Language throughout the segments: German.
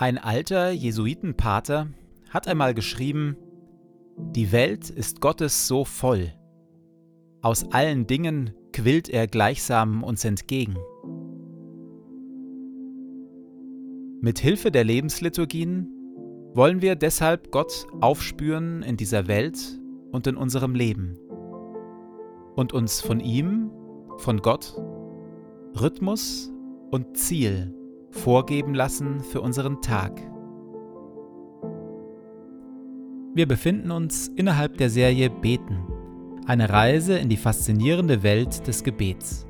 Ein alter Jesuitenpater hat einmal geschrieben, die Welt ist Gottes so voll. Aus allen Dingen quillt er gleichsam uns entgegen. Mit Hilfe der Lebensliturgien wollen wir deshalb Gott aufspüren in dieser Welt und in unserem Leben und uns von ihm, von Gott, Rhythmus und Ziel vorgeben lassen für unseren Tag. Wir befinden uns innerhalb der Serie Beten, eine Reise in die faszinierende Welt des Gebets.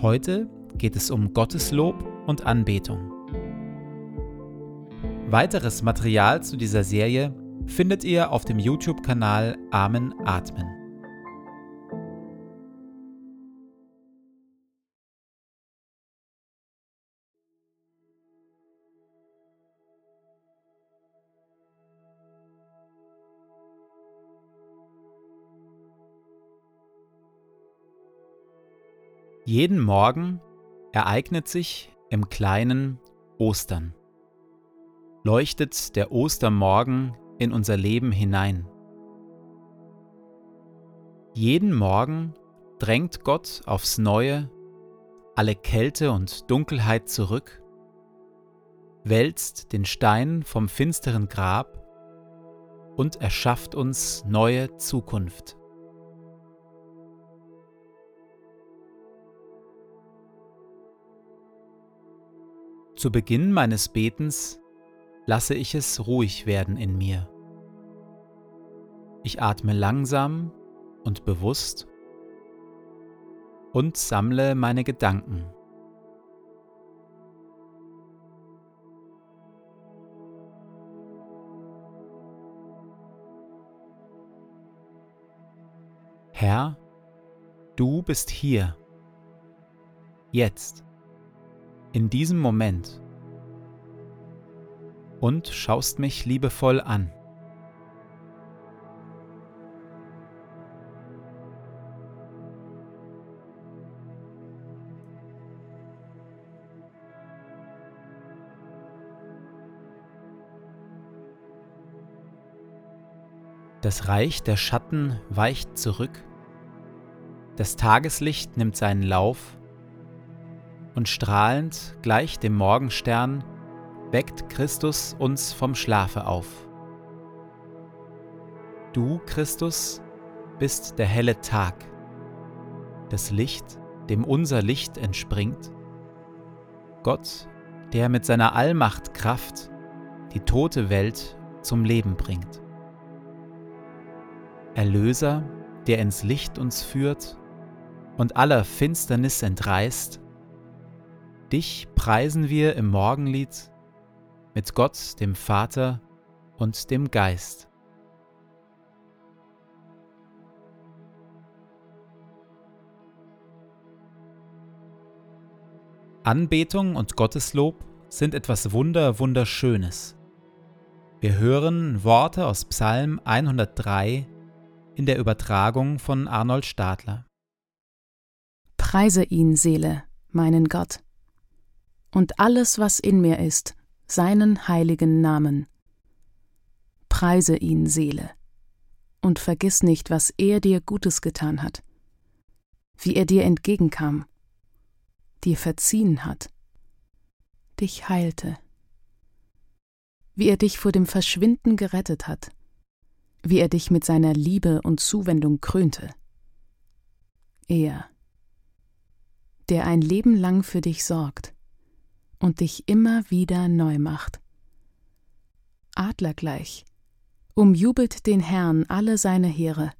Heute geht es um Gotteslob und Anbetung. Weiteres Material zu dieser Serie findet ihr auf dem YouTube-Kanal Amen Atmen. Jeden Morgen ereignet sich im kleinen Ostern leuchtet der Ostermorgen in unser Leben hinein. Jeden Morgen drängt Gott aufs neue alle Kälte und Dunkelheit zurück, wälzt den Stein vom finsteren Grab und erschafft uns neue Zukunft. Zu Beginn meines Betens lasse ich es ruhig werden in mir. Ich atme langsam und bewusst und sammle meine Gedanken. Herr, du bist hier, jetzt, in diesem Moment und schaust mich liebevoll an. Das Reich der Schatten weicht zurück, das Tageslicht nimmt seinen Lauf, und strahlend gleich dem Morgenstern weckt Christus uns vom Schlafe auf. Du, Christus, bist der helle Tag, das Licht, dem unser Licht entspringt, Gott, der mit seiner Allmacht Kraft die tote Welt zum Leben bringt. Erlöser, der ins Licht uns führt und aller Finsternis entreißt, dich preisen wir im Morgenlied mit Gott, dem Vater und dem Geist. Anbetung und Gotteslob sind etwas Wunder Wunderschönes. Wir hören Worte aus Psalm 103 in der Übertragung von Arnold Stadler. Preise ihn, Seele, meinen Gott, und alles, was in mir ist, seinen heiligen Namen. Preise ihn, Seele, und vergiss nicht, was er dir Gutes getan hat, wie er dir entgegenkam, dir verziehen hat, dich heilte, wie er dich vor dem Verschwinden gerettet hat, wie er dich mit seiner Liebe und Zuwendung krönte. Er, der ein Leben lang für dich sorgt, und dich immer wieder neu macht. Adlergleich, umjubelt den Herrn alle seine Heere,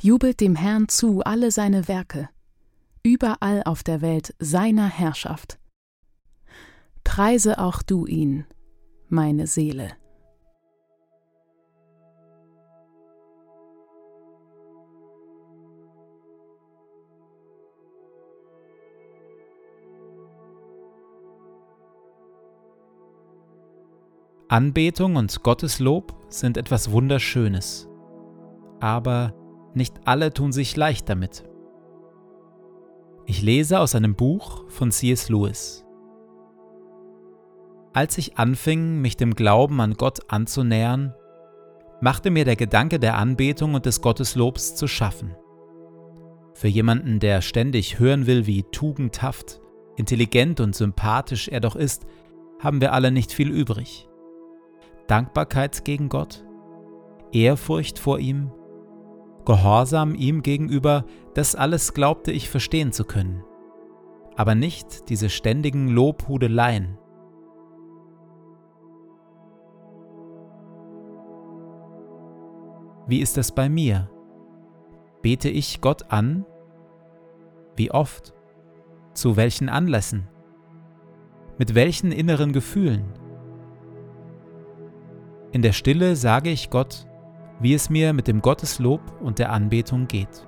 jubelt dem Herrn zu alle seine Werke, überall auf der Welt seiner Herrschaft. Preise auch du ihn, meine Seele. Anbetung und Gotteslob sind etwas Wunderschönes, aber nicht alle tun sich leicht damit. Ich lese aus einem Buch von C.S. Lewis. Als ich anfing, mich dem Glauben an Gott anzunähern, machte mir der Gedanke der Anbetung und des Gotteslobs zu schaffen. Für jemanden, der ständig hören will, wie tugendhaft, intelligent und sympathisch er doch ist, haben wir alle nicht viel übrig. Dankbarkeit gegen Gott, Ehrfurcht vor ihm, Gehorsam ihm gegenüber, das alles glaubte ich verstehen zu können, aber nicht diese ständigen Lobhudeleien. Wie ist das bei mir? Bete ich Gott an? Wie oft? Zu welchen Anlässen? Mit welchen inneren Gefühlen? In der Stille sage ich Gott, wie es mir mit dem Gotteslob und der Anbetung geht.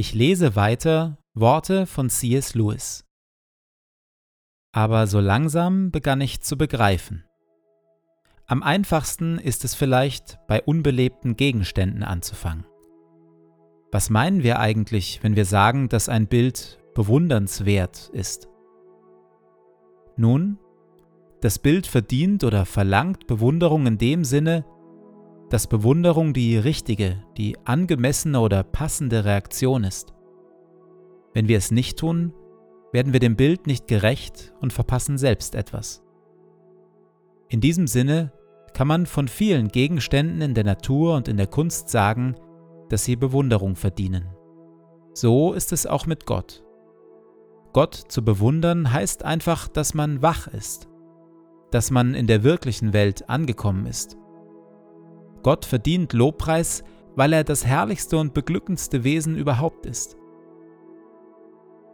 Ich lese weiter Worte von C.S. Lewis. Aber so langsam begann ich zu begreifen. Am einfachsten ist es vielleicht, bei unbelebten Gegenständen anzufangen. Was meinen wir eigentlich, wenn wir sagen, dass ein Bild bewundernswert ist? Nun, das Bild verdient oder verlangt Bewunderung in dem Sinne, dass Bewunderung die richtige, die angemessene oder passende Reaktion ist. Wenn wir es nicht tun, werden wir dem Bild nicht gerecht und verpassen selbst etwas. In diesem Sinne kann man von vielen Gegenständen in der Natur und in der Kunst sagen, dass sie Bewunderung verdienen. So ist es auch mit Gott. Gott zu bewundern heißt einfach, dass man wach ist, dass man in der wirklichen Welt angekommen ist Gott verdient Lobpreis, weil er das herrlichste und beglückendste Wesen überhaupt ist.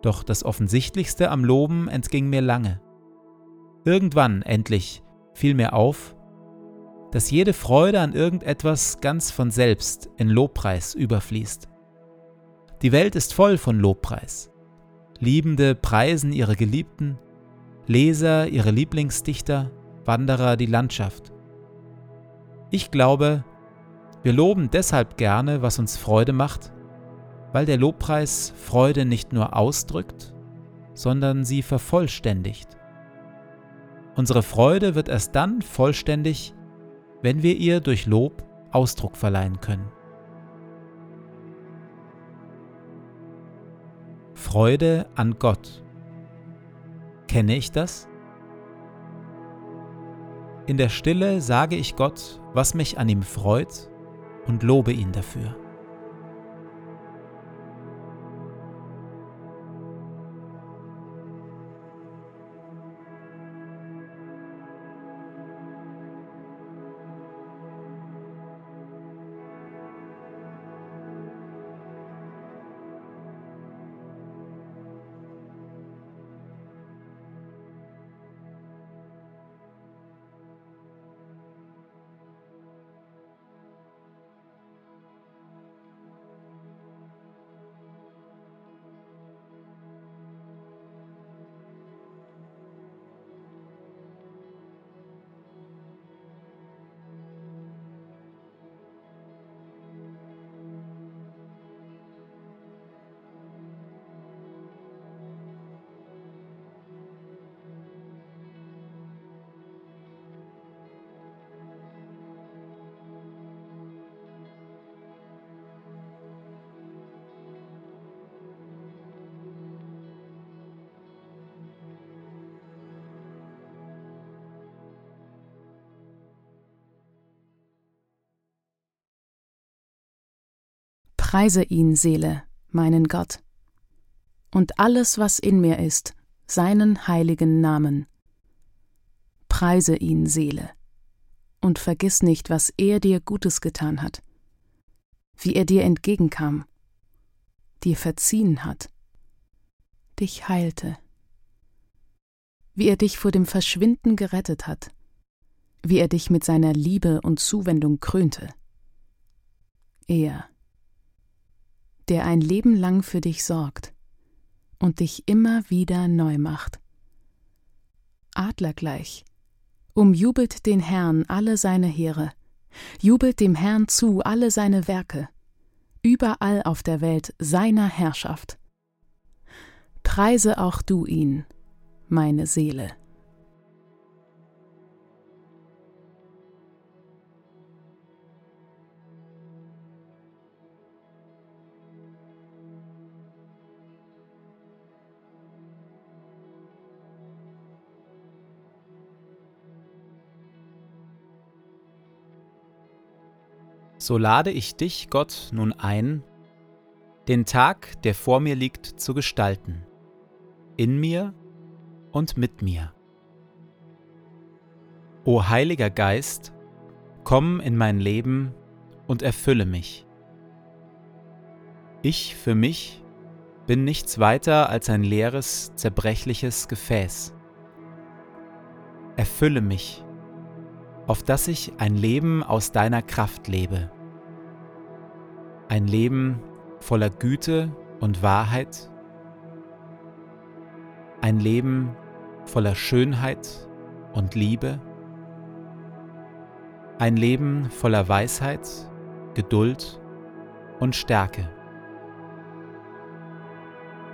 Doch das Offensichtlichste am Loben entging mir lange. Irgendwann endlich fiel mir auf, dass jede Freude an irgendetwas ganz von selbst in Lobpreis überfließt. Die Welt ist voll von Lobpreis. Liebende preisen ihre Geliebten, Leser ihre Lieblingsdichter, Wanderer die Landschaft. Ich glaube, wir loben deshalb gerne, was uns Freude macht, weil der Lobpreis Freude nicht nur ausdrückt, sondern sie vervollständigt. Unsere Freude wird erst dann vollständig, wenn wir ihr durch Lob Ausdruck verleihen können. Freude an Gott. Kenne ich das? In der Stille sage ich Gott, was mich an ihm freut und lobe ihn dafür. Preise ihn, Seele, meinen Gott, und alles, was in mir ist, seinen heiligen Namen. Preise ihn, Seele, und vergiss nicht, was er dir Gutes getan hat, wie er dir entgegenkam, dir verziehen hat, dich heilte, wie er dich vor dem Verschwinden gerettet hat, wie er dich mit seiner Liebe und Zuwendung krönte. Er, der ein Leben lang für dich sorgt und dich immer wieder neu macht. Adlergleich, umjubelt den Herrn alle seine Heere, jubelt dem Herrn zu alle seine Werke, überall auf der Welt seiner Herrschaft. Preise auch du ihn, meine Seele. So lade ich dich, Gott, nun ein, den Tag, der vor mir liegt, zu gestalten, in mir und mit mir. O Heiliger Geist, komm in mein Leben und erfülle mich. Ich für mich bin nichts weiter als ein leeres, zerbrechliches Gefäß. Erfülle mich, auf dass ich ein Leben aus deiner Kraft lebe ein Leben voller Güte und Wahrheit, ein Leben voller Schönheit und Liebe, ein Leben voller Weisheit, Geduld und Stärke.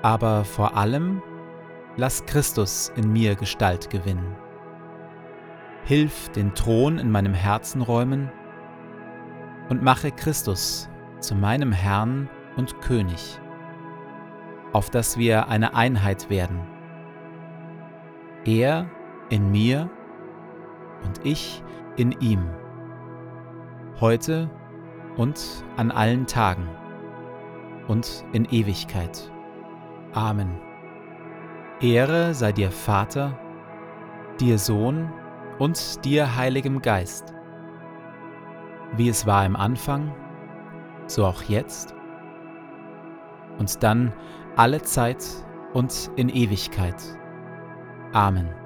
Aber vor allem lass Christus in mir Gestalt gewinnen. Hilf den Thron in meinem Herzen räumen und mache Christus zu meinem Herrn und König, auf dass wir eine Einheit werden. Er in mir und ich in ihm, heute und an allen Tagen und in Ewigkeit. Amen. Ehre sei dir Vater, dir Sohn und dir Heiligem Geist, wie es war im Anfang, so auch jetzt und dann alle Zeit und in Ewigkeit. Amen.